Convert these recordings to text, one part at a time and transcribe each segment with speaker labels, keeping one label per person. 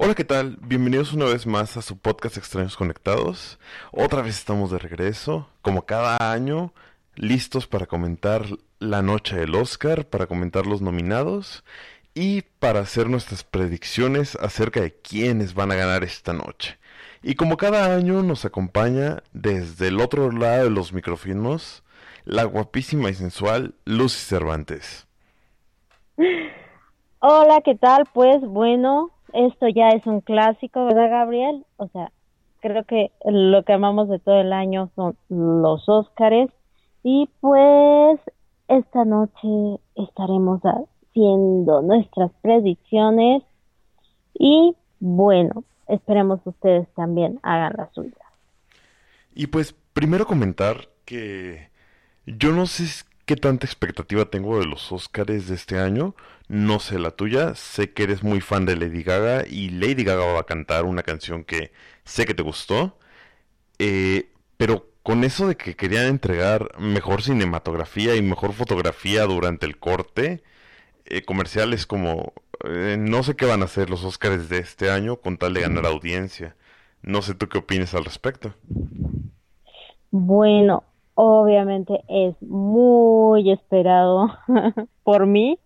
Speaker 1: Hola, ¿qué tal? Bienvenidos una vez más a su podcast Extraños Conectados. Otra vez estamos de regreso, como cada año, listos para comentar la noche del Oscar, para comentar los nominados y para hacer nuestras predicciones acerca de quiénes van a ganar esta noche. Y como cada año nos acompaña desde el otro lado de los micrófonos la guapísima y sensual Lucy Cervantes.
Speaker 2: Hola, ¿qué tal? Pues bueno, esto ya es un clásico, ¿verdad, Gabriel? O sea, creo que lo que amamos de todo el año son los Óscares. Y pues esta noche estaremos haciendo nuestras predicciones. Y bueno, esperemos ustedes también hagan las suyas.
Speaker 1: Y pues primero comentar que yo no sé qué tanta expectativa tengo de los Óscares de este año. No sé la tuya. Sé que eres muy fan de Lady Gaga y Lady Gaga va a cantar una canción que sé que te gustó. Eh, pero con eso de que querían entregar mejor cinematografía y mejor fotografía durante el corte eh, comercial es como eh, no sé qué van a hacer los Óscares de este año con tal de ganar audiencia. No sé tú qué opinas al respecto.
Speaker 2: Bueno, obviamente es muy esperado por mí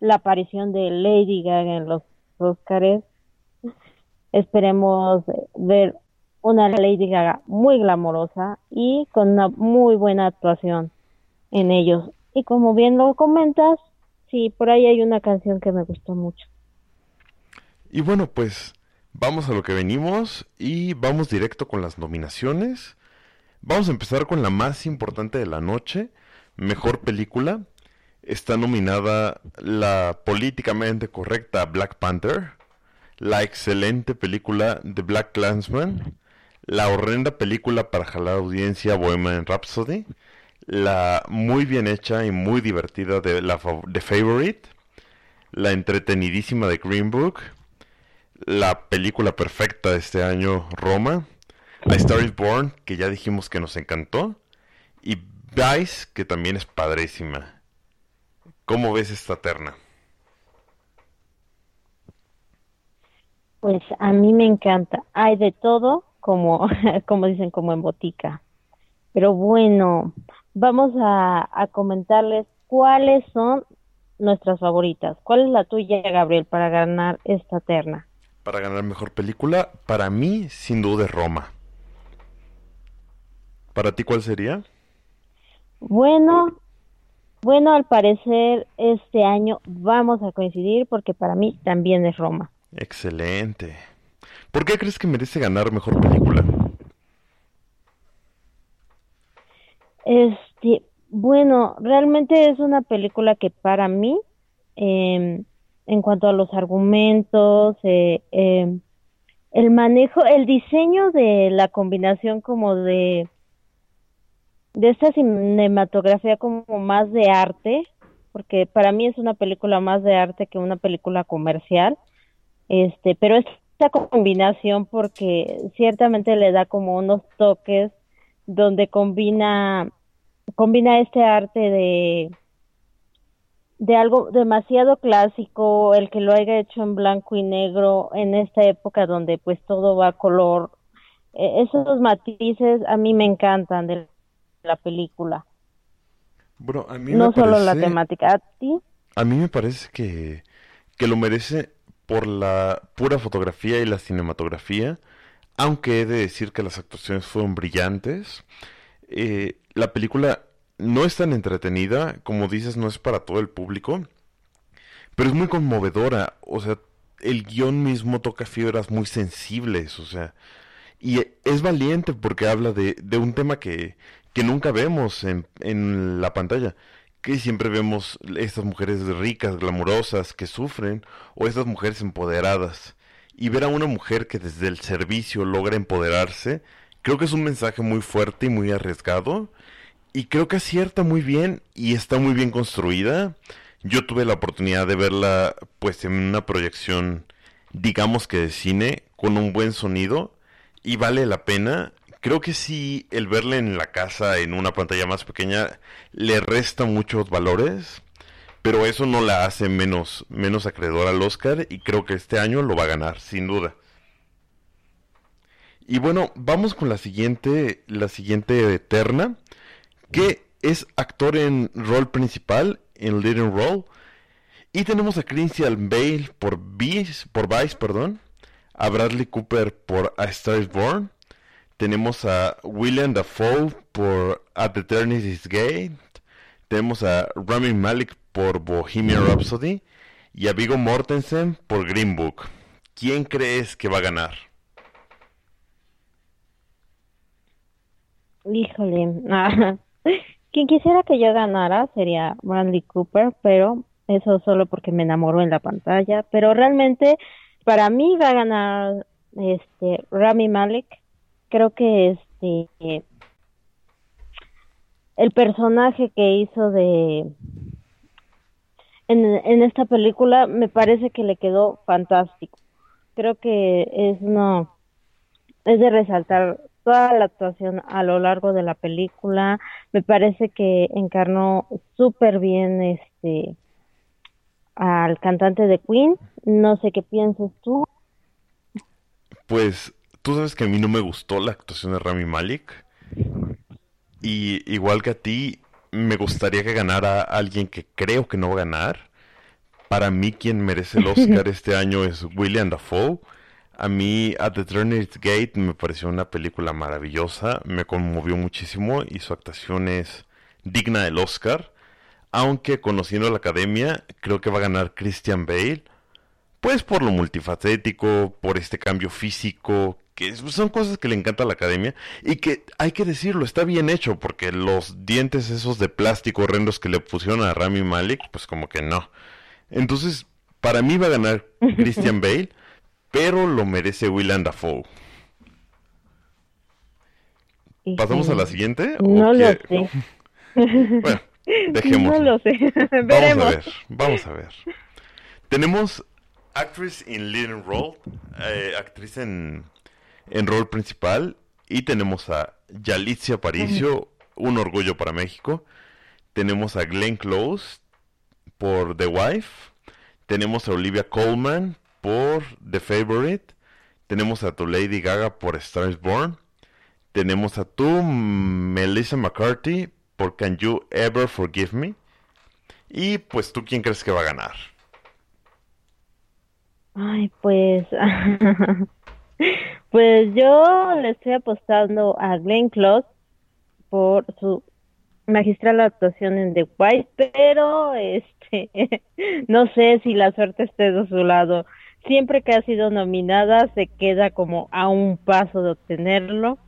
Speaker 2: la aparición de Lady Gaga en los Oscars. Esperemos ver una Lady Gaga muy glamorosa y con una muy buena actuación en ellos. Y como bien lo comentas, sí, por ahí hay una canción que me gustó mucho.
Speaker 1: Y bueno, pues vamos a lo que venimos y vamos directo con las nominaciones. Vamos a empezar con la más importante de la noche, Mejor Película. Está nominada la políticamente correcta Black Panther, la excelente película The Black Clansman, la horrenda película para jalar audiencia Bohemian Rhapsody, la muy bien hecha y muy divertida de la The Favorite, la entretenidísima de Green Book, la película perfecta de este año Roma, a Star is Born, que ya dijimos que nos encantó. Y Vice, que también es padrísima. ¿Cómo ves esta terna?
Speaker 2: Pues a mí me encanta. Hay de todo, como, como dicen, como en botica. Pero bueno, vamos a, a comentarles cuáles son nuestras favoritas. ¿Cuál es la tuya, Gabriel, para ganar esta terna?
Speaker 1: Para ganar mejor película, para mí, sin duda, es Roma. ¿Para ti cuál sería?
Speaker 2: Bueno, bueno, al parecer este año vamos a coincidir porque para mí también es Roma.
Speaker 1: Excelente. ¿Por qué crees que merece ganar mejor película?
Speaker 2: Este, bueno, realmente es una película que para mí, eh, en cuanto a los argumentos, eh, eh, el manejo, el diseño de la combinación como de de esta cinematografía como más de arte, porque para mí es una película más de arte que una película comercial, este, pero esta combinación porque ciertamente le da como unos toques donde combina combina este arte de de algo demasiado clásico, el que lo haya hecho en blanco y negro en esta época donde pues todo va a color, e-, esos matices a mí me encantan del la película.
Speaker 1: Bueno, a mí
Speaker 2: no
Speaker 1: me
Speaker 2: solo
Speaker 1: parece,
Speaker 2: la temática. ¿A ti?
Speaker 1: A mí me parece que, que lo merece por la pura fotografía y la cinematografía, aunque he de decir que las actuaciones fueron brillantes. Eh, la película no es tan entretenida, como dices, no es para todo el público, pero es muy conmovedora. O sea, el guion mismo toca fibras muy sensibles, o sea, y es valiente porque habla de, de un tema que, que nunca vemos en, en la pantalla, que siempre vemos estas mujeres ricas, glamurosas, que sufren, o estas mujeres empoderadas. Y ver a una mujer que desde el servicio logra empoderarse, creo que es un mensaje muy fuerte y muy arriesgado. Y creo que acierta muy bien y está muy bien construida. Yo tuve la oportunidad de verla pues en una proyección, digamos que de cine, con un buen sonido. Y vale la pena creo que sí, el verle en la casa, en una pantalla más pequeña, le resta muchos valores, pero eso no la hace menos, menos acreedor al Oscar y creo que este año lo va a ganar, sin duda. Y bueno, vamos con la siguiente, la siguiente eterna, que es actor en rol principal, en leading role. Y tenemos a Christian Bale por Vice, por Vice, perdón, a Bradley Cooper por A Star is Born, tenemos a William Dafoe por At the Eternity's Gate. Tenemos a Rami Malik por Bohemian Rhapsody. Y a Vigo Mortensen por Green Book. ¿Quién crees que va a ganar?
Speaker 2: Híjole. Quien quisiera que yo ganara sería Bradley Cooper, pero eso solo porque me enamoró en la pantalla. Pero realmente, para mí va a ganar este Rami Malek creo que este el personaje que hizo de en, en esta película me parece que le quedó fantástico. Creo que es no es de resaltar toda la actuación a lo largo de la película. Me parece que encarnó súper bien este al cantante de Queen. No sé qué piensas tú.
Speaker 1: Pues Tú sabes que a mí no me gustó la actuación de Rami Malik. Y igual que a ti, me gustaría que ganara alguien que creo que no va a ganar. Para mí, quien merece el Oscar este año es William Dafoe. A mí, At the Eternity's Gate me pareció una película maravillosa, me conmovió muchísimo y su actuación es digna del Oscar. Aunque conociendo la academia, creo que va a ganar Christian Bale. Pues por lo multifacético, por este cambio físico que son cosas que le encanta a la academia y que hay que decirlo, está bien hecho porque los dientes esos de plástico horrendos que le pusieron a Rami Malik, pues como que no. Entonces, para mí va a ganar Christian Bale, pero lo merece Willem Dafoe. ¿Pasamos a la siguiente?
Speaker 2: No lo sé.
Speaker 1: bueno, dejemos.
Speaker 2: No lo sé.
Speaker 1: Vamos a ver, vamos a ver. Tenemos Actress in Leading Role, eh, actriz en en rol principal. Y tenemos a Yalitza Aparicio, Un Orgullo para México. Tenemos a Glenn Close por The Wife. Tenemos a Olivia Colman por The Favorite. Tenemos a tu Lady Gaga por Stars Born. Tenemos a tu Melissa McCarthy por Can You Ever Forgive Me. Y pues tú, ¿quién crees que va a ganar?
Speaker 2: Ay, pues Pues yo le estoy apostando a Glenn Close por su magistral actuación en The White, pero este no sé si la suerte esté de su lado. Siempre que ha sido nominada se queda como a un paso de obtenerlo.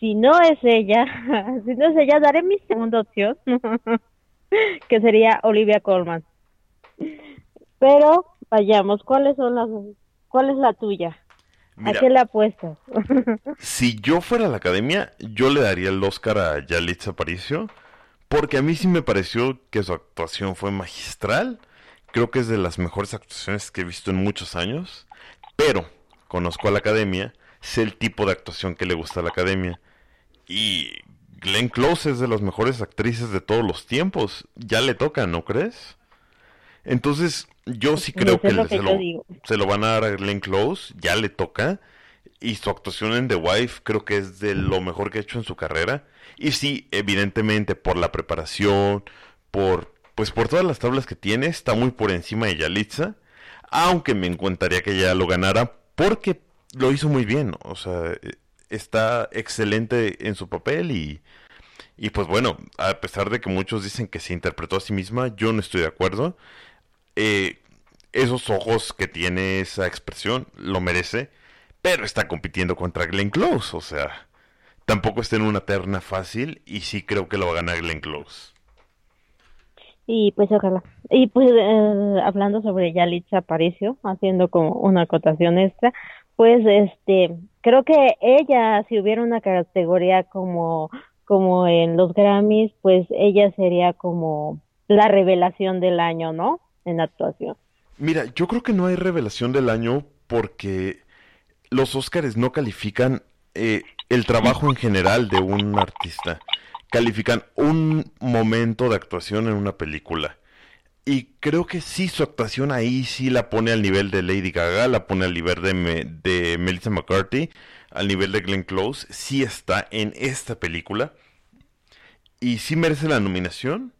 Speaker 2: Si no es ella, si no es ella, daré mi segunda opción, que sería Olivia Colman. Pero vayamos, ¿cuáles son las cuál es la tuya? ¿A qué le apuestas?
Speaker 1: si yo fuera la academia, yo le daría el Oscar a Yalitza Aparicio, porque a mí sí me pareció que su actuación fue magistral. Creo que es de las mejores actuaciones que he visto en muchos años. Pero conozco a la academia, sé el tipo de actuación que le gusta a la academia. Y Glenn Close es de las mejores actrices de todos los tiempos. Ya le toca, ¿no crees? Entonces, yo sí creo que, se, lo, van a dar a Glenn Close, ya le toca. Y su actuación en The Wife creo que es de lo mejor que ha hecho en su carrera. Y sí, evidentemente, por la preparación, por pues por todas las tablas que tiene, está muy por encima de Yalitza. Aunque me encantaría que ella lo ganara porque lo hizo muy bien. O sea, está excelente en su papel y, y pues bueno, a pesar de que muchos dicen que se interpretó a sí misma, yo no estoy de acuerdo. Eh, esos ojos que tiene esa expresión lo merece, pero está compitiendo contra Glenn Close, o sea, tampoco está en una terna fácil y sí creo que lo va a ganar Glenn Close.
Speaker 2: Y pues ojalá. Y pues eh, hablando sobre Yalitza Aparicio, haciendo como una acotación extra, pues este, creo que ella, si hubiera una categoría como, como en los Grammys, pues ella sería como la revelación del año, ¿no? En actuación.
Speaker 1: Mira, yo creo que no hay revelación del año porque los Óscares no califican eh, el trabajo en general de un artista. Califican un momento de actuación en una película. Y creo que sí, su actuación ahí sí la pone al nivel de Lady Gaga, la pone al nivel de, de Melissa McCarthy, al nivel de Glenn Close. Sí está en esta película. Y sí merece la nominación.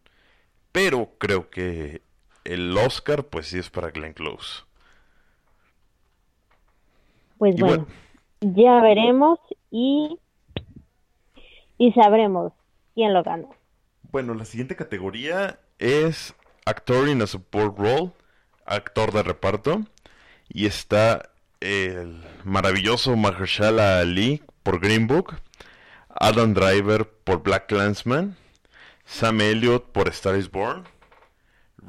Speaker 1: Pero creo que el Oscar, pues sí es para Glenn Close.
Speaker 2: Pues bueno, ya veremos y, y sabremos quién lo gana.
Speaker 1: Bueno, la siguiente categoría es Actor in a Support Role, actor de reparto, y está el maravilloso Mahershala Ali por Green Book, Adam Driver por Black Clansman, Sam Elliott por Star is Born,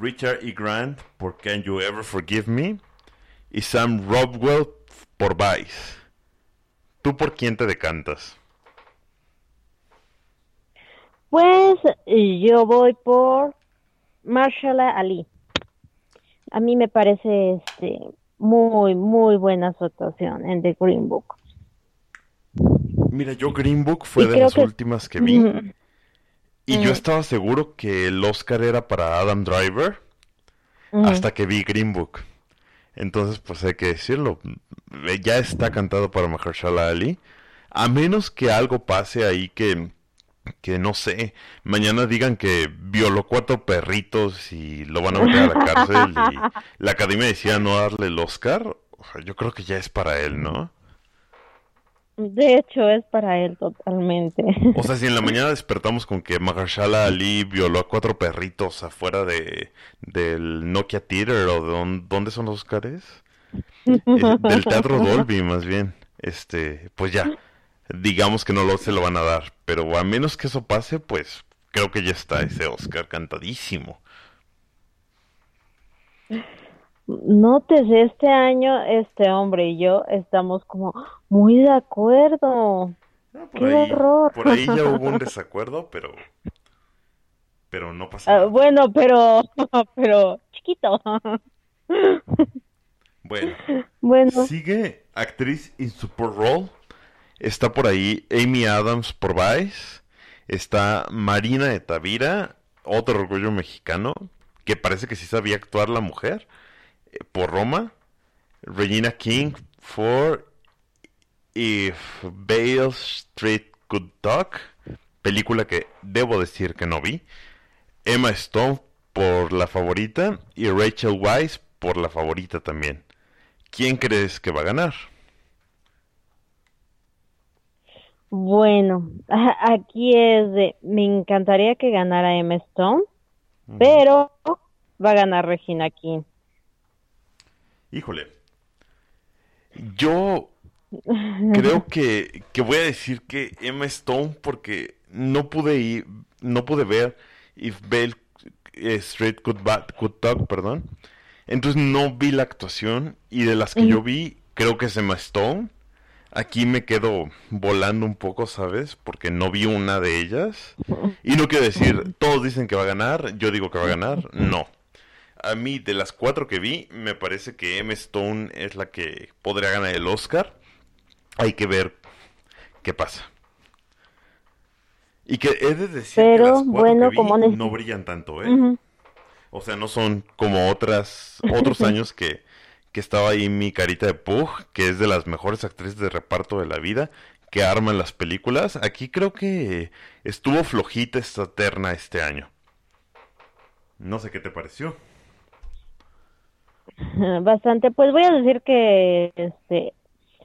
Speaker 1: Richard E. Grant por Can You Ever Forgive Me y Sam Rockwell por Vice. ¿Tú por quién te decantas?
Speaker 2: Pues yo voy por Marshall Ali. A mí me parece este muy muy buena su actuación en The Green Book.
Speaker 1: Mira, yo Green Book fue de las últimas que vi. Y yo estaba seguro que el Oscar era para Adam Driver hasta que vi Green Book. Entonces, pues hay que decirlo, ya está cantado para Mahershala Ali. A menos que algo pase ahí que, que no sé, mañana digan que violó cuatro perritos y lo van a meter a la cárcel y la academia decía no darle el Oscar. yo creo que ya es para él, ¿no?
Speaker 2: De hecho, es para él totalmente.
Speaker 1: O sea, si en la mañana despertamos con que Mahershala Ali violó a cuatro perritos afuera de del Nokia Theater o de dónde son los Oscars? del Teatro Dolby, más bien. Este, pues ya, digamos que no lo, se lo van a dar. Pero a menos que eso pase, pues creo que ya está ese Oscar cantadísimo.
Speaker 2: Notes, este año este hombre y yo estamos como muy de acuerdo. Ah, Qué horror.
Speaker 1: Por ahí ya hubo un desacuerdo, pero pero no pasa ah,
Speaker 2: bueno, pero pero chiquito.
Speaker 1: Bueno. Bueno. Sigue actriz in support role. Está por ahí Amy Adams por Vice. Está Marina de Tavira, otro orgullo mexicano, que parece que sí sabía actuar la mujer por Roma, Regina King for If Bale Street Could Talk, película que debo decir que no vi, Emma Stone por La Favorita y Rachel Weisz por La Favorita también. ¿Quién crees que va a ganar?
Speaker 2: Bueno, aquí es de, me encantaría que ganara Emma Stone, pero va a ganar Regina King.
Speaker 1: Híjole. Yo creo que, voy a decir que Emma Stone porque no pude ir, no pude ver If Bell eh, Straight Could, Talk, perdón. Entonces no vi la actuación y de las que yo vi, creo que es Emma Stone. Aquí me quedo volando un poco, ¿sabes? Porque no vi una de ellas. Y no quiero decir, todos dicen que va a ganar, yo digo que va a ganar. No a mí de las cuatro que vi, me parece que M. Stone es la que podría ganar el Oscar. Hay que ver qué pasa. Y que he de decir que las cuatro que vi no brillan tanto, ¿eh? O sea, no son como otras otros años que, que estaba ahí mi carita de Pug, que es de las mejores actrices de reparto de la vida, que arman las películas. Aquí creo que estuvo flojita esta terna este año. No sé qué te pareció.
Speaker 2: Bastante, pues voy a decir que este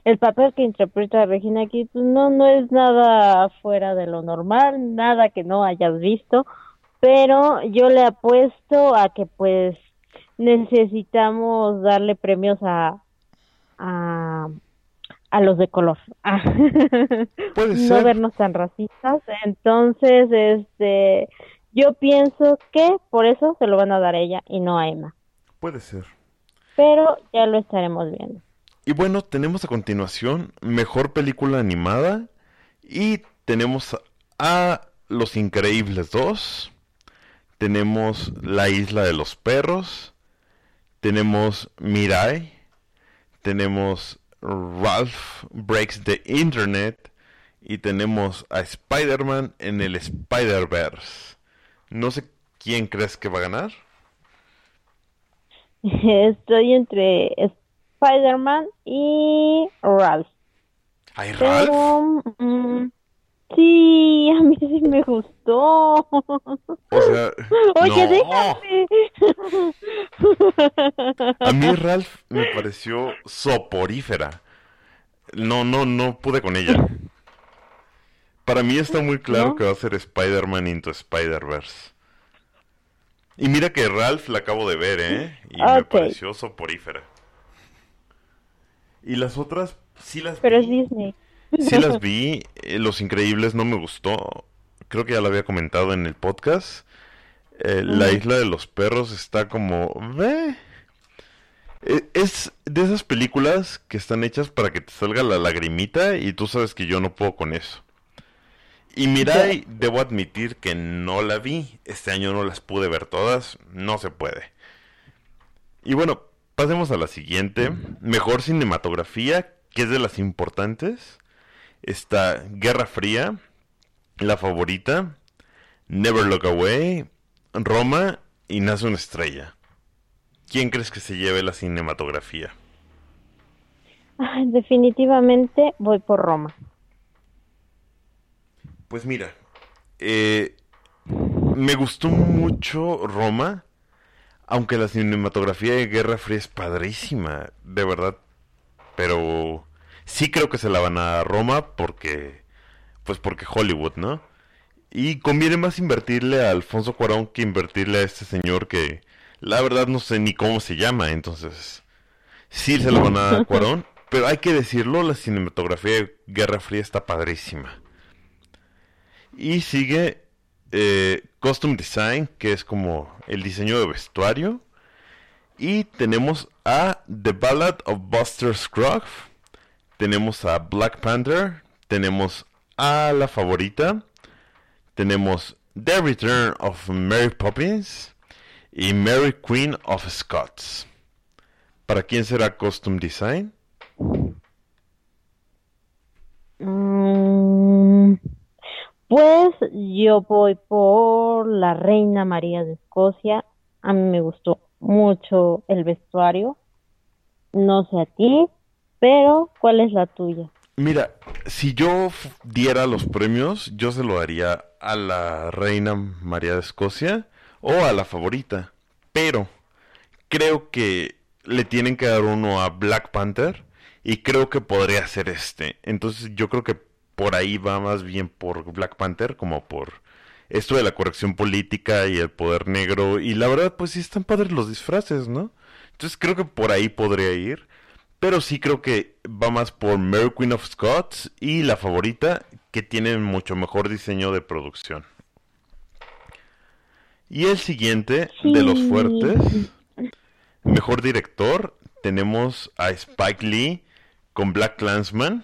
Speaker 2: el papel que interpreta Regina aquí pues, no no es nada fuera de lo normal, nada que no hayas visto, pero yo le apuesto a que pues necesitamos darle premios a a, a los de color. no vernos tan racistas, entonces este Yo pienso que por eso se lo van a dar a ella y no a Emma.
Speaker 1: Puede ser.
Speaker 2: Pero ya lo estaremos viendo.
Speaker 1: Y bueno, tenemos a continuación Mejor Película Animada y tenemos a Los Increíbles 2, tenemos La Isla de los Perros, tenemos Mirai, tenemos Ralph Breaks the Internet y tenemos a Spider-Man en el Spider-Verse. No sé quién crees que va a ganar.
Speaker 2: Estoy entre Spider-Man y Ralph.
Speaker 1: ¿Ay, Ralph?
Speaker 2: Pero, mm, sí, a mí sí me gustó.
Speaker 1: O sea,
Speaker 2: Oye,
Speaker 1: no.
Speaker 2: déjame.
Speaker 1: A mí Ralph me pareció soporífera. No, no, no pude con ella. Para mí está muy claro
Speaker 2: ¿No?
Speaker 1: que va a ser Spider-Man into Spider-Verse. Y mira que Ralph la acabo de ver, ¿eh? Y me
Speaker 2: Ok.
Speaker 1: pareció soporífera. Y las otras, sí las
Speaker 2: Pero es
Speaker 1: vi.
Speaker 2: Disney.
Speaker 1: Sí las vi. eh, Los Increíbles no me gustó. Creo que ya lo había comentado en el podcast. Eh, La Isla de los Perros está como... "Meh". Eh, Es de esas películas que están hechas para que te salga la lagrimita y tú sabes que yo no puedo con eso. Y Mirai, debo admitir que no la vi. Este año no las pude ver todas. No se puede. Y bueno, pasemos a la siguiente. Mejor cinematografía, que es de las importantes. Está Guerra Fría, La Favorita, Never Look Away, Roma y Nace una Estrella. ¿Quién crees que se lleve la cinematografía?
Speaker 2: Ay, definitivamente voy por Roma.
Speaker 1: Pues mira, eh, me gustó mucho Roma, aunque la cinematografía de Guerra Fría es padrísima, de verdad. Pero sí creo que se la van a Roma porque, pues porque Hollywood, ¿no? Y conviene más invertirle a Alfonso Cuarón que invertirle a este señor que la verdad no sé ni cómo se llama, entonces sí se la van a dar a Cuarón, pero hay que decirlo, la cinematografía de Guerra Fría está padrísima. Y sigue eh, Costume Design, que es como el diseño de vestuario. Y tenemos a The Ballad of Buster Scruggs. Tenemos a Black Panther. Tenemos a la favorita. Tenemos The Return of Mary Poppins. Y Mary Queen of Scots. ¿Para quién será Costume Design?
Speaker 2: Mm, pues yo voy por la Reina María de Escocia. A mí me gustó mucho el vestuario. No sé a ti, pero ¿cuál es la tuya?
Speaker 1: Mira, si yo diera los premios, yo se lo daría a la reina María de Escocia o a la favorita. Pero creo que le tienen que dar uno a Black Panther y creo que podría ser este. Entonces yo creo que por ahí va más bien por Black Panther como por esto de la corrección política y el poder negro. Y la verdad, pues sí están padres los disfraces, ¿no? Entonces creo que por ahí podría ir. Pero sí creo que va más por Mary Queen of Scots y la favorita, que tienen mucho mejor diseño de producción. Y el siguiente de los fuertes, mejor director, tenemos a Spike Lee con Black Clansman,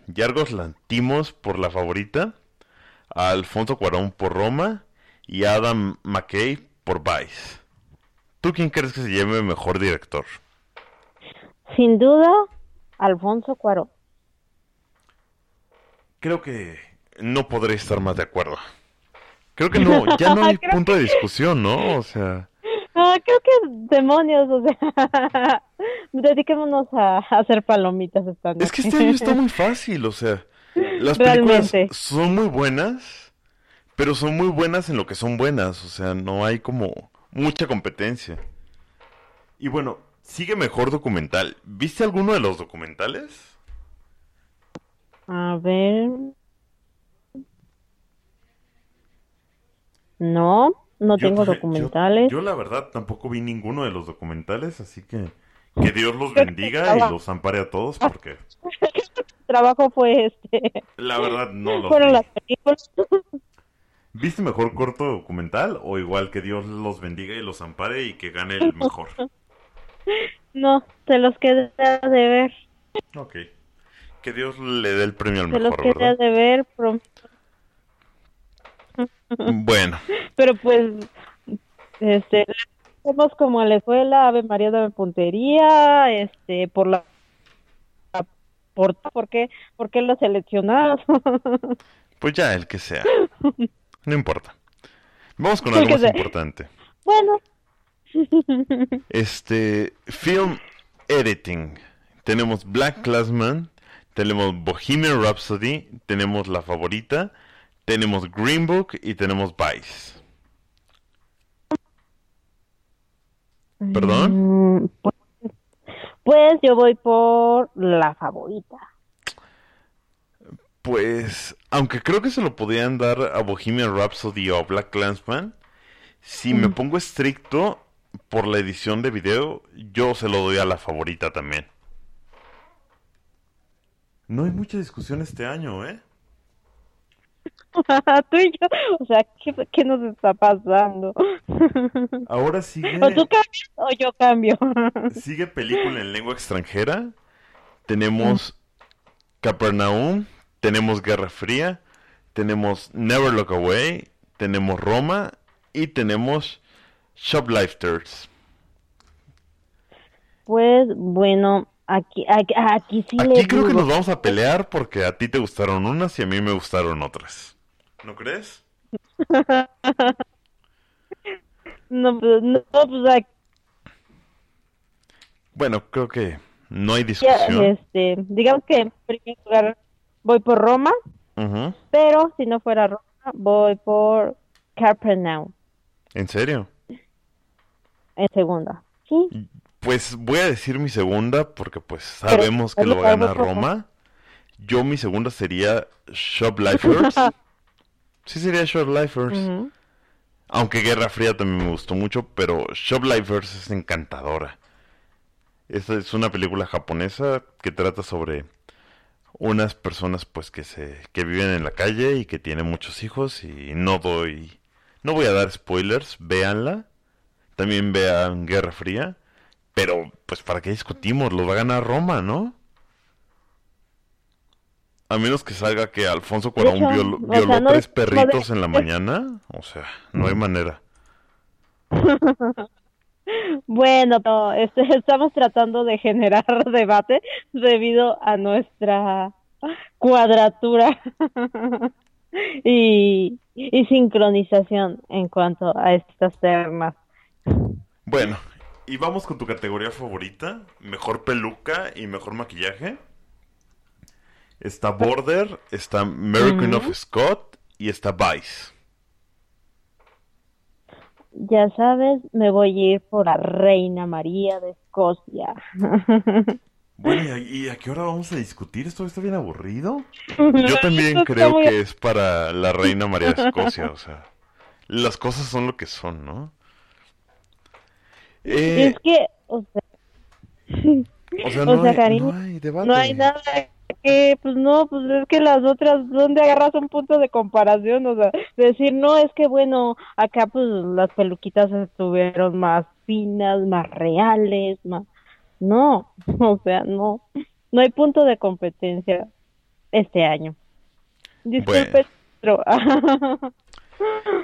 Speaker 1: Yargos Lantimos por La Favorita, a Alfonso Cuarón por Roma y a Adam McKay por Vice. ¿Tú quién crees que se llame mejor director?
Speaker 2: Sin duda, Alfonso Cuarón.
Speaker 1: Creo que no podré estar más de acuerdo. Creo que no, ya no hay punto de discusión, ¿no? O sea,
Speaker 2: Ah, creo que demonios, o sea, dediquémonos a, a hacer palomitas esta noche.
Speaker 1: es que este año está muy fácil, o sea, las películas
Speaker 2: Realmente.
Speaker 1: son muy buenas, pero son muy buenas en lo que son buenas, o sea, no hay como mucha competencia. Y bueno, sigue mejor documental. ¿Viste alguno de los documentales?
Speaker 2: A ver. No, no
Speaker 1: Yo
Speaker 2: tengo
Speaker 1: yo-
Speaker 2: documentales.
Speaker 1: Yo, la verdad tampoco vi ninguno de los documentales, así que que Dios los bendiga y los ampare a todos, porque
Speaker 2: El trabajo fue este.
Speaker 1: la verdad no los
Speaker 2: Fueron
Speaker 1: vi.
Speaker 2: las películas.
Speaker 1: ¿Viste mejor corto documental o igual que Dios los bendiga y los ampare y que gane el mejor?
Speaker 2: No, se los quedé de ver.
Speaker 1: Ok. Que Dios le dé el premio al
Speaker 2: Se los
Speaker 1: mejor, ¿verdad?
Speaker 2: de ver.
Speaker 1: Bueno,
Speaker 2: Pero pues, este, somos como a la escuela, Ave María de Puntería, este, por la, por, ¿por qué, por qué lo seleccionados?
Speaker 1: pues ya el que sea. No importa. Vamos con algo más
Speaker 2: sea.
Speaker 1: importante.
Speaker 2: bueno,
Speaker 1: Este, film editing. Tenemos Black Classman, tenemos Bohemian Rhapsody, tenemos La Favorita, tenemos Green Book y tenemos Vice. ¿Perdón?
Speaker 2: Mm, pues, pues yo voy por la favorita.
Speaker 1: Pues, aunque creo que se lo podían dar a Bohemian Rhapsody o Black Clansman, si me pongo estricto por la edición de video, yo se lo doy a la favorita también. No hay mucha discusión este año, ¿eh?
Speaker 2: Tú y yo, o sea, ¿qué, qué nos está pasando?
Speaker 1: Ahora sigue,
Speaker 2: ¿O tú cambias o yo cambio?
Speaker 1: sigue película en lengua extranjera. Tenemos Capernaum, tenemos Guerra Fría, tenemos Never Look Away, tenemos Roma y tenemos Shoplifters.
Speaker 2: Pues bueno, aquí, aquí, aquí sí
Speaker 1: Aquí
Speaker 2: le
Speaker 1: creo que nos vamos a pelear porque a ti te gustaron unas y a mí me gustaron otras. ¿No crees?
Speaker 2: No, pues, no, pues aquí,
Speaker 1: Bueno, creo que no hay discusión.
Speaker 2: este, digamos que en primer lugar voy por Roma, pero si no fuera Roma, voy por Capernaum
Speaker 1: ¿En serio?
Speaker 2: en segunda. Sí,
Speaker 1: Pues voy a decir mi segunda porque pues sabemos que
Speaker 2: lo
Speaker 1: gana. Roma. Yo mi segunda sería Shoplifers. Sí sería Shoplifers.
Speaker 2: Ujú.
Speaker 1: Aunque Guerra Fría también me gustó mucho, pero Shoplifers es encantadora. Esta es una película japonesa que trata sobre unas personas pues que se que viven en la calle y que tienen muchos hijos y no doy no voy a dar spoilers, véanla. También vean Guerra Fría, pero pues para qué discutimos, lo va a ganar Roma, ¿no? A menos que salga que Alfonso Cuarón
Speaker 2: hecho,
Speaker 1: violó,
Speaker 2: sea, no
Speaker 1: tres
Speaker 2: no
Speaker 1: perritos
Speaker 2: de-
Speaker 1: en la mañana, o sea, no hay manera.
Speaker 2: Bueno, no, este, estamos tratando de generar debate debido a nuestra cuadratura y, y sincronización en cuanto a estas termas.
Speaker 1: Bueno, y vamos con tu categoría favorita, mejor peluca y mejor maquillaje. Está Border, está Mary Queen of Scott y está Vice.
Speaker 2: Ya sabes, me voy a ir por la Reina María de Escocia.
Speaker 1: Bueno, ¿y a, y a qué hora vamos a discutir? ¿Esto está bien aburrido? Yo también creo que es para la reina María de Escocia, o sea, las cosas son lo que son, ¿no? Eh,
Speaker 2: Es que, o sea,
Speaker 1: o sea,
Speaker 2: o
Speaker 1: no,
Speaker 2: sea,
Speaker 1: hay,
Speaker 2: cariño,
Speaker 1: no hay debate.
Speaker 2: no hay nada que, pues no, pues es que las otras, ¿dónde agarras un punto de comparación? O sea, decir, no, es que bueno, acá pues las peluquitas estuvieron más finas, más reales, más, No, o sea, no, no hay punto de competencia este año. Disculpe, pero...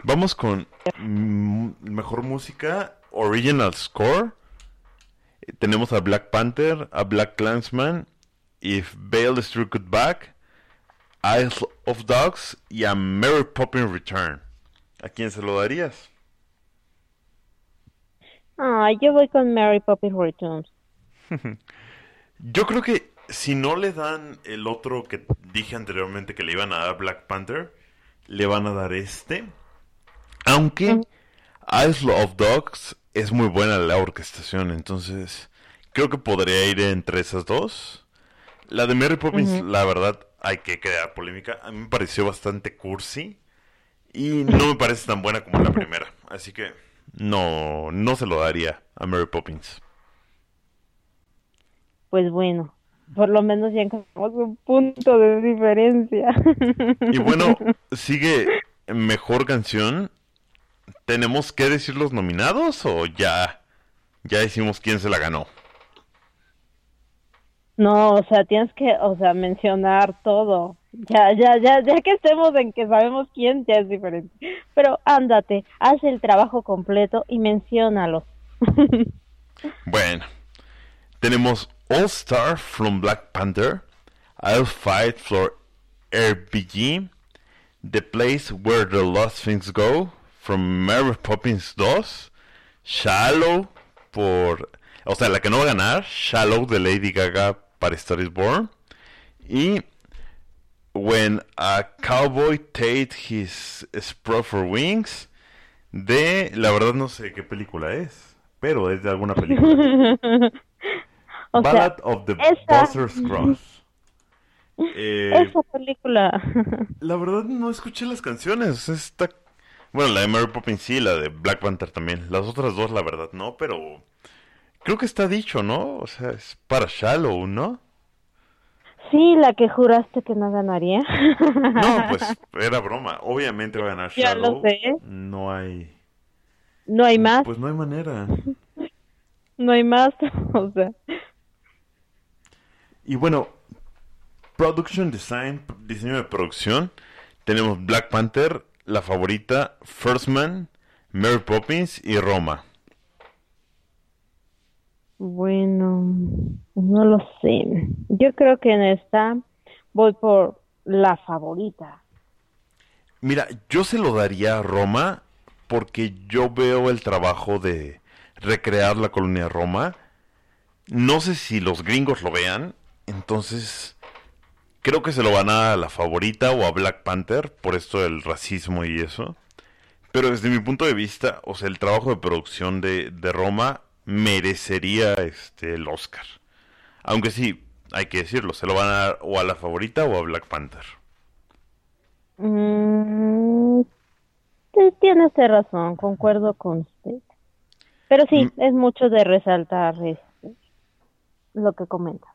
Speaker 1: Vamos con mejor música, original score. Tenemos a Black Panther, a Black Clansman, If Bale Struck It Back, Isle of Dogs y a Mary Poppins Return. ¿A quién se lo darías?
Speaker 2: Ah, yo voy con Mary Poppins Returns.
Speaker 1: yo creo que si no le dan el otro que dije anteriormente que le iban a dar Black Panther, le van a dar este. Aunque mm. Isle of Dogs es muy buena la orquestación, entonces creo que podría ir entre esas dos. La de Mary Poppins, la verdad, hay que crear polémica. A mí me pareció bastante cursi y no me parece tan buena como la primera. Así que no, no se lo daría a Mary Poppins.
Speaker 2: Pues bueno, por lo menos ya encontramos un punto de diferencia.
Speaker 1: Y bueno, sigue mejor canción. ¿Tenemos que decir los nominados o ya, ya decimos quién se la ganó?
Speaker 2: No, o sea, tienes que, o sea, mencionar todo. Ya, ya, ya, ya que estemos en que sabemos quién, ya es diferente. Pero ándate, haz el trabajo completo y menciónalos.
Speaker 1: bueno, tenemos All Star from Black Panther, I'll Fight for RPG, The Place Where the Lost Things Go, from Mary Poppins 2, Shallow, por... O sea, la que no va a ganar, Shallow de Lady Gaga para Star is Born. Y When a Cowboy Tate His Sprout for Wings, de... La verdad no sé qué película es, pero es de alguna película. Ballad of the Buster's Cross.
Speaker 2: Eh, esa película.
Speaker 1: la verdad no escuché las canciones. Esta... Bueno, la de Mary Poppins sí, la de Black Panther también. Las otras dos, la verdad, no, pero creo que está dicho, ¿no? O sea, es para Shallow, ¿no?
Speaker 2: Sí, la que juraste que no ganaría.
Speaker 1: No, pues era broma. Obviamente va a ganar Shallow.
Speaker 2: Ya lo sé.
Speaker 1: No hay.
Speaker 2: No hay más.
Speaker 1: Pues no hay manera.
Speaker 2: no hay más, o sea.
Speaker 1: Y bueno, Production Design, diseño de producción, tenemos Black Panther, La Favorita, First Man, Mary Poppins y Roma.
Speaker 2: Bueno, no lo sé. Yo creo que en esta voy por La Favorita.
Speaker 1: Mira, yo se lo daría a Roma porque yo veo el trabajo de recrear la colonia Roma. No sé si los gringos lo vean, entonces, creo que se lo van a la favorita o a Black Panther por esto del racismo y eso. Pero desde mi punto de vista, o sea, el trabajo de producción de, de Roma merecería este el Oscar. Aunque sí, hay que decirlo, se lo van a dar o a la favorita o a Black Panther.
Speaker 2: Mm, tiene usted razón, concuerdo con usted. Pero sí, mm. es mucho de resaltar este, lo que comenta.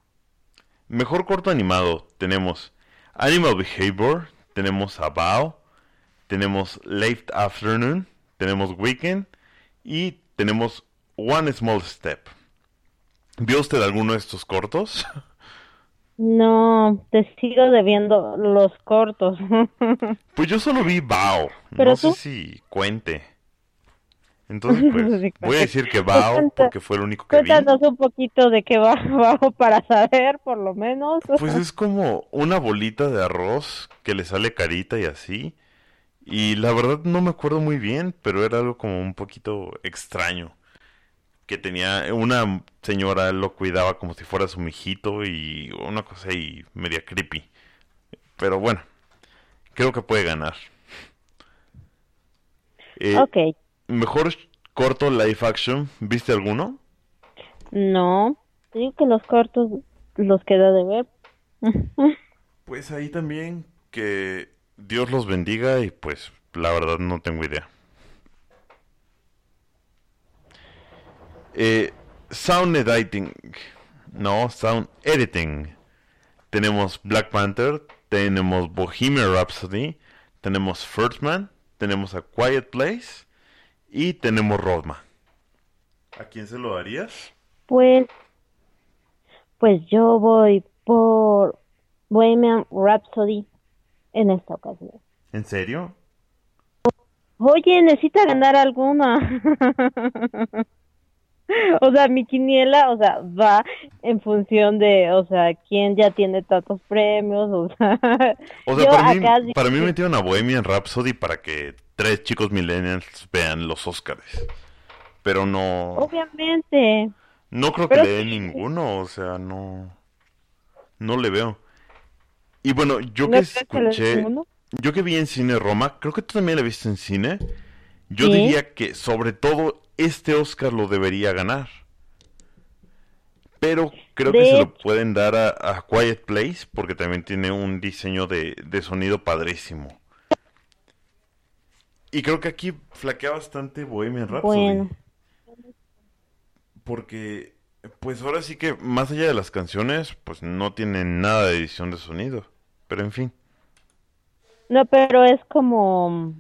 Speaker 1: Mejor corto animado tenemos Animal Behavior, tenemos About, tenemos Late Afternoon, tenemos Weekend y tenemos One Small Step. ¿Vio usted alguno de estos cortos?
Speaker 2: No, te sigo debiendo los cortos.
Speaker 1: pues yo solo vi Bao. no sé si cuente. Entonces, pues, voy a decir que Bao, porque fue el único que
Speaker 2: Cuéntanos un poquito de qué va Bao para saber, por lo menos.
Speaker 1: Pues es como una bolita de arroz que le sale carita y así. Y la verdad no me acuerdo muy bien, pero era algo como un poquito extraño. Que tenía una señora lo cuidaba como si fuera su mijito y una cosa ahí media creepy. Pero bueno, creo que puede ganar.
Speaker 2: Eh, ok.
Speaker 1: Mejor corto live action, ¿viste alguno?
Speaker 2: No, digo que los cortos los queda de ver.
Speaker 1: pues ahí también que Dios los bendiga y pues la verdad no tengo idea. Eh, sound editing, no, sound editing. Tenemos Black Panther, tenemos Bohemian Rhapsody, tenemos First Man, tenemos A Quiet Place y tenemos Roma. ¿A quién se lo darías?
Speaker 2: Pues Pues yo voy por Bohemian Rhapsody en esta ocasión.
Speaker 1: ¿En serio?
Speaker 2: Oye, necesita ganar alguna. o sea, mi quiniela, o sea, va en función de, o sea, quién ya tiene tantos premios, o sea.
Speaker 1: O sea,
Speaker 2: yo
Speaker 1: para, mí, para mí metieron a Bohemian Rhapsody para que tres chicos millennials vean los Oscars. Pero no,
Speaker 2: Obviamente.
Speaker 1: no creo que le
Speaker 2: sí.
Speaker 1: ninguno, o sea, no, no le veo. Y bueno, yo
Speaker 2: ¿No
Speaker 1: que
Speaker 2: que
Speaker 1: escuché,
Speaker 2: ninguno?
Speaker 1: yo que vi en cine Roma, creo que tú también la viste en cine. Yo
Speaker 2: Sí.
Speaker 1: diría que sobre todo este Oscar lo debería ganar. Pero creo que se lo pueden dar a, a Quiet Place porque también tiene un diseño de, de sonido padrísimo. Y creo que aquí flaquea bastante Bohemian Rhapsody.
Speaker 2: Bueno.
Speaker 1: Porque, pues ahora sí que más allá de las canciones, pues no tiene nada de edición de sonido. Pero en fin.
Speaker 2: No, pero es como...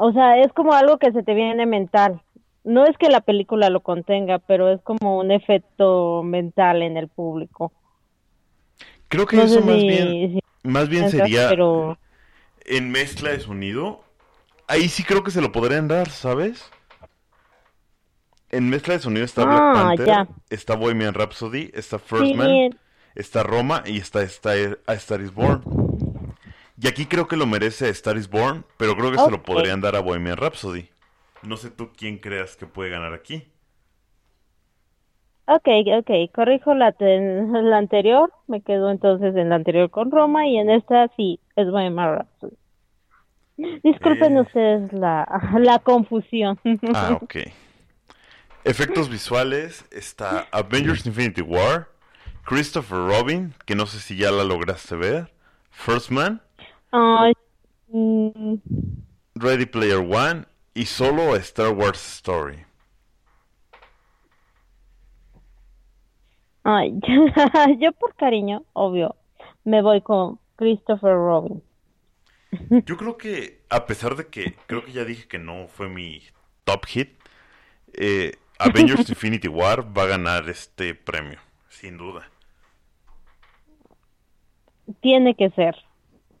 Speaker 2: O sea, es como algo que se te viene mental. No es que la película lo contenga, pero es como un efecto mental en el público.
Speaker 1: Creo que
Speaker 2: No
Speaker 1: eso más
Speaker 2: si-
Speaker 1: bien,
Speaker 2: si
Speaker 1: más bien sería
Speaker 2: Pero...
Speaker 1: en mezcla de sonido. Ahí sí creo que se lo podrían dar, ¿sabes? En mezcla de sonido está Black
Speaker 2: Ah,
Speaker 1: Panther,
Speaker 2: ya.
Speaker 1: está Bohemian Rhapsody, está First
Speaker 2: Sí,
Speaker 1: Man, está Roma y está, está A Star is Born. Y aquí creo que lo merece A Star is Born, pero creo que se lo podrían dar a Bohemian Rhapsody. No sé tú quién creas que puede ganar aquí.
Speaker 2: Ok, ok, corrijo la, la anterior, me quedo entonces en la anterior con Roma y en esta sí es Bohemian Rhapsody. Disculpen
Speaker 1: Eh.
Speaker 2: ustedes la, la confusión.
Speaker 1: Ah, ok. Efectos visuales está Avengers Infinity War, Christopher Robin, que no sé si ya la lograste ver, First Man,
Speaker 2: Mm,
Speaker 1: Ready Player One y solo a Star Wars Story.
Speaker 2: ay, yo por cariño, obvio, me voy con Christopher Robin.
Speaker 1: Yo creo que, a pesar de que creo que ya dije que no fue mi top hit, eh, Avengers Infinity War va a ganar este premio, sin duda.
Speaker 2: Tiene que ser.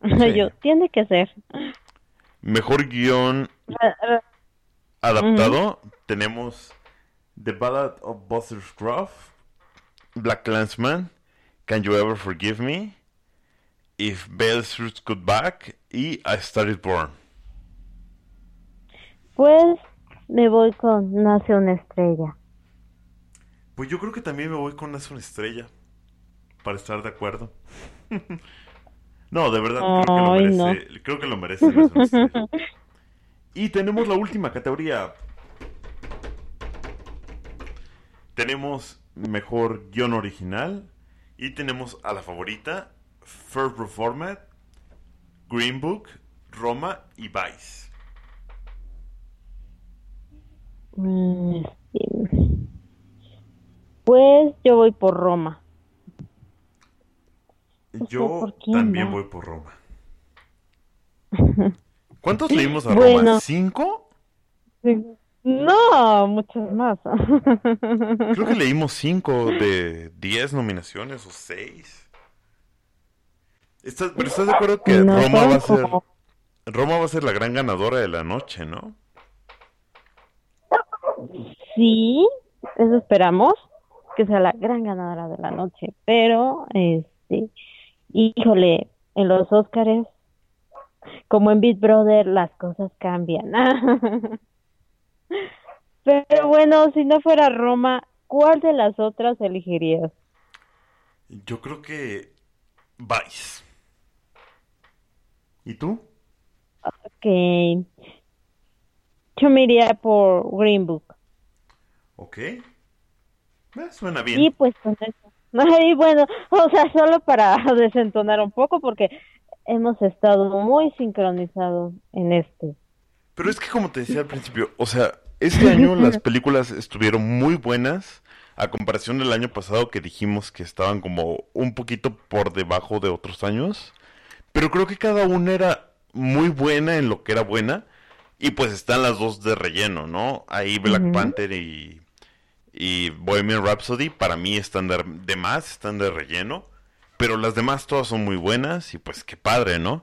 Speaker 1: Sí.
Speaker 2: Yo, tiene que ser.
Speaker 1: Mejor
Speaker 2: guion
Speaker 1: adaptado tenemos The Ballad of Buster Scruff, Black Clansman, Can You Ever Forgive Me, If Bells Roots Could Back y A Star is Born.
Speaker 2: Pues me voy con Nace una estrella.
Speaker 1: Pues yo creo que también me voy con Nace una estrella para estar de acuerdo. no, de verdad creo que lo merece, creo que lo merece Nace una estrella. Y tenemos la última categoría. Tenemos mejor guion original y tenemos a la favorita First Reformed, Green Book, Roma y Vice.
Speaker 2: Mm. Pues yo voy por Roma.
Speaker 1: Yo
Speaker 2: ¿por quién
Speaker 1: también
Speaker 2: va?
Speaker 1: voy por Roma. ¿Cuántos leímos a Roma?
Speaker 2: Bueno.
Speaker 1: ¿Cinco?
Speaker 2: No, muchos más.
Speaker 1: Creo que leímos cinco de diez nominaciones o seis. ¿Estás, pero estás de acuerdo que
Speaker 2: No,
Speaker 1: Roma va a ser Roma va a ser la gran ganadora de la noche, ¿no?
Speaker 2: Sí, eso esperamos, que sea la gran ganadora de la noche. Pero, este, híjole, en los Óscares, como en Big Brother, las cosas cambian. Pero bueno, si no fuera Roma, ¿cuál de las otras elegirías?
Speaker 1: Yo creo que Vice. ¿Y tú?
Speaker 2: Que yo me iría por Green Book.
Speaker 1: Ok. Eh, suena bien.
Speaker 2: Y pues con eso. Y bueno, o sea, solo para desentonar un poco, porque hemos estado muy sincronizados en este.
Speaker 1: Pero es que como te decía al principio, o sea, este año las películas estuvieron muy buenas a comparación del año pasado que dijimos que estaban como un poquito por debajo de otros años. Pero creo que cada una era muy buena en lo que era buena. Y pues están las dos de relleno, ¿no? Ahí Black. Panther y, y Bohemian Rhapsody para mí están de, más, están de relleno. Pero las demás todas son muy buenas y pues qué padre, ¿no?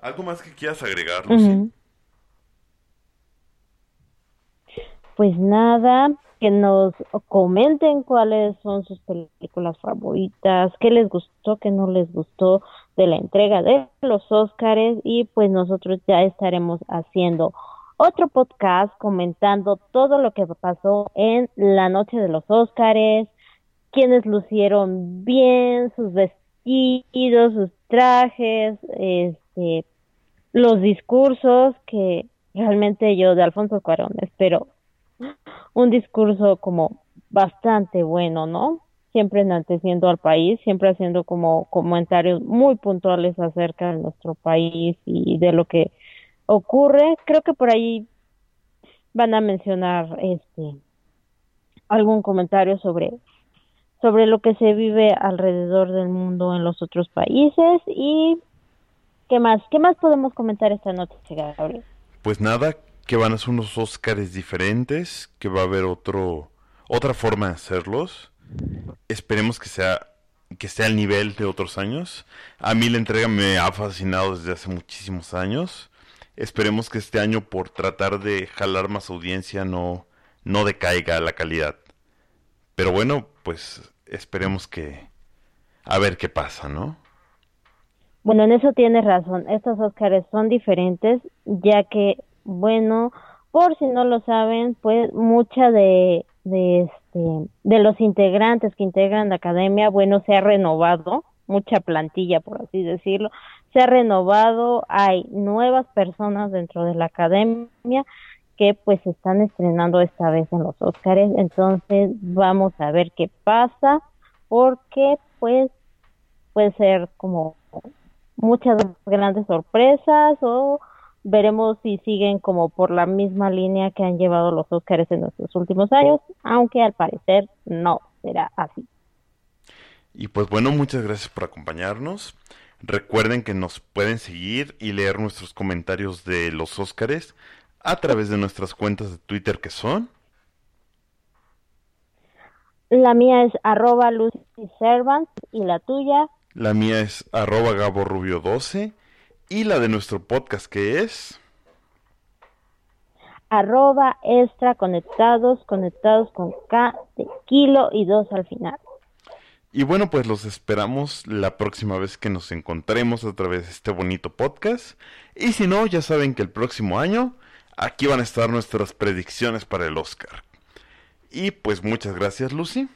Speaker 1: ¿Algo más que quieras agregar, Lucy?
Speaker 2: Pues nada, que nos comenten cuáles son sus películas favoritas, qué les gustó, qué no les gustó de la entrega de los Óscares y pues nosotros ya estaremos haciendo otro podcast comentando todo lo que pasó en la noche de los Óscares, quienes lucieron bien, sus vestidos, sus trajes, este, los discursos que realmente yo de Alfonso Cuarón espero un discurso como bastante bueno, ¿no? Siempre enalteciendo al país, siempre haciendo como comentarios muy puntuales acerca de nuestro país y de lo que ocurre. Creo que por ahí van a mencionar este algún comentario sobre sobre lo que se vive alrededor del mundo en los otros países y qué más qué más podemos comentar esta noche Gabriel
Speaker 1: Pues nada, que van a ser unos Óscares diferentes, que va a haber otro otra forma de hacerlos. Esperemos que sea que esté al nivel de otros años. A mí la entrega me ha fascinado desde hace muchísimos años. Esperemos que este año por tratar de jalar más audiencia no no decaiga la calidad. Pero bueno, pues esperemos que a ver qué pasa, ¿no?
Speaker 2: Bueno, en eso tienes razón. Estos Óscares son diferentes, ya que, bueno, por si no lo saben, pues mucha de, de, este, de los integrantes que integran la academia, bueno, se ha renovado, mucha plantilla, por así decirlo, se ha renovado, hay nuevas personas dentro de la academia que pues están estrenando esta vez en los Óscares, entonces vamos a ver qué pasa, porque pues puede ser como muchas grandes sorpresas o veremos si siguen como por la misma línea que han llevado los Óscares en nuestros últimos años, aunque al parecer no será así.
Speaker 1: Y pues bueno, muchas gracias por acompañarnos. Recuerden que nos pueden seguir y leer nuestros comentarios de los Óscares a través de nuestras cuentas de Twitter que son
Speaker 2: La mía es arroba Lucy Servants y la tuya
Speaker 1: La mía es arroba Gabo Rubio 12 y la de nuestro podcast que es
Speaker 2: arroba extra conectados, conectados con K de kilo y dos al final.
Speaker 1: Y bueno, pues los esperamos la próxima vez que nos encontremos a través de este bonito podcast. Y si no, ya saben que el próximo año aquí van a estar nuestras predicciones para el Oscar. Y pues muchas gracias, Lucy.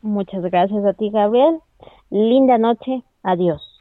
Speaker 2: Muchas gracias a ti, Gabriel. Linda noche. Adiós.